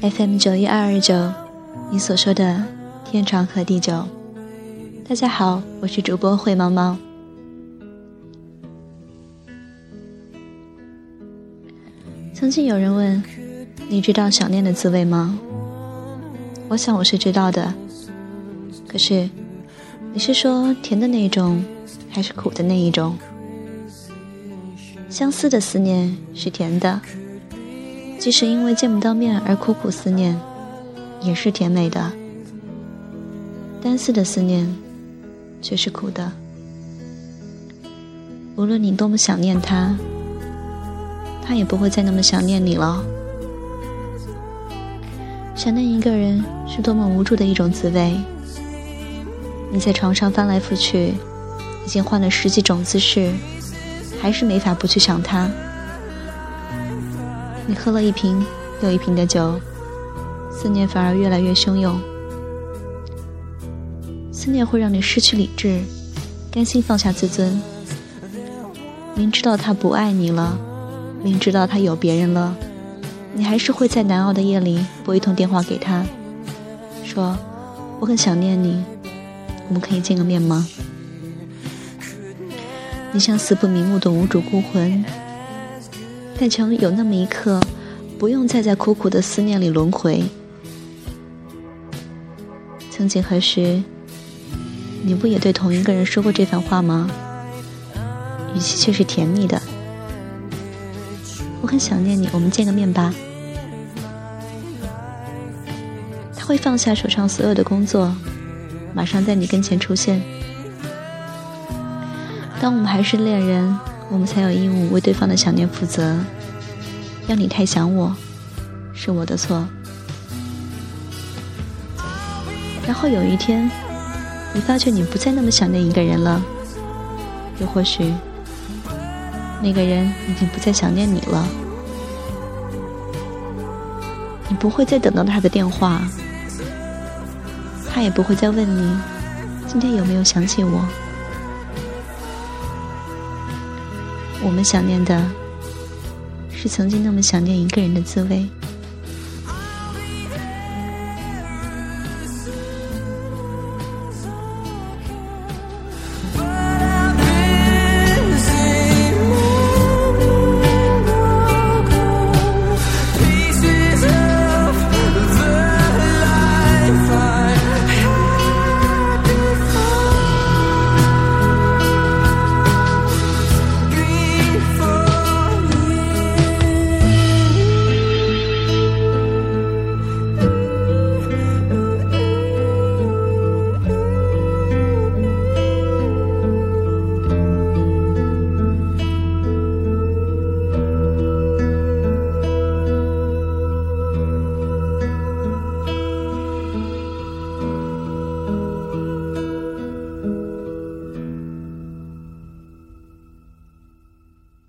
fm 九一二二九你所说的天长和地久。大家好我是主播慧猫猫曾经有人问你知道想念的滋味吗？我想我是知道的。可是你是说甜的那种还是苦的那一种？相思的思念是甜的。即使因为见不到面而苦苦思念，也是甜美的；单思的思念却是苦的。无论你多么想念他，他也不会再那么想念你了。想念一个人是多么无助的一种滋味。你在床上翻来覆去，已经换了十几种姿势，还是没法不去想他。你喝了一瓶又一瓶的酒，思念反而越来越汹涌。思念会让你失去理智，甘心放下自尊。明知道他不爱你了，明知道他有别人了，你还是会在难熬的夜里拨一通电话给他，说：“我很想念你，我们可以见个面吗？”你像死不瞑目的无主孤魂。但求有那么一刻，不用再在苦苦的思念里轮回。曾几何时，你不也对同一个人说过这番话吗？语气却是甜蜜的。我很想念你，我们见个面吧。他会放下手上所有的工作，马上在你跟前出现。当我们还是恋人。我们才有义务为对方的想念负责。要你太想我，是我的错。然后有一天，你发觉你不再那么想念一个人了，又或许，那个人已经不再想念你了。你不会再等到他的电话，他也不会再问你今天有没有想起我。我们想念的，是曾经那么想念一个人的滋味。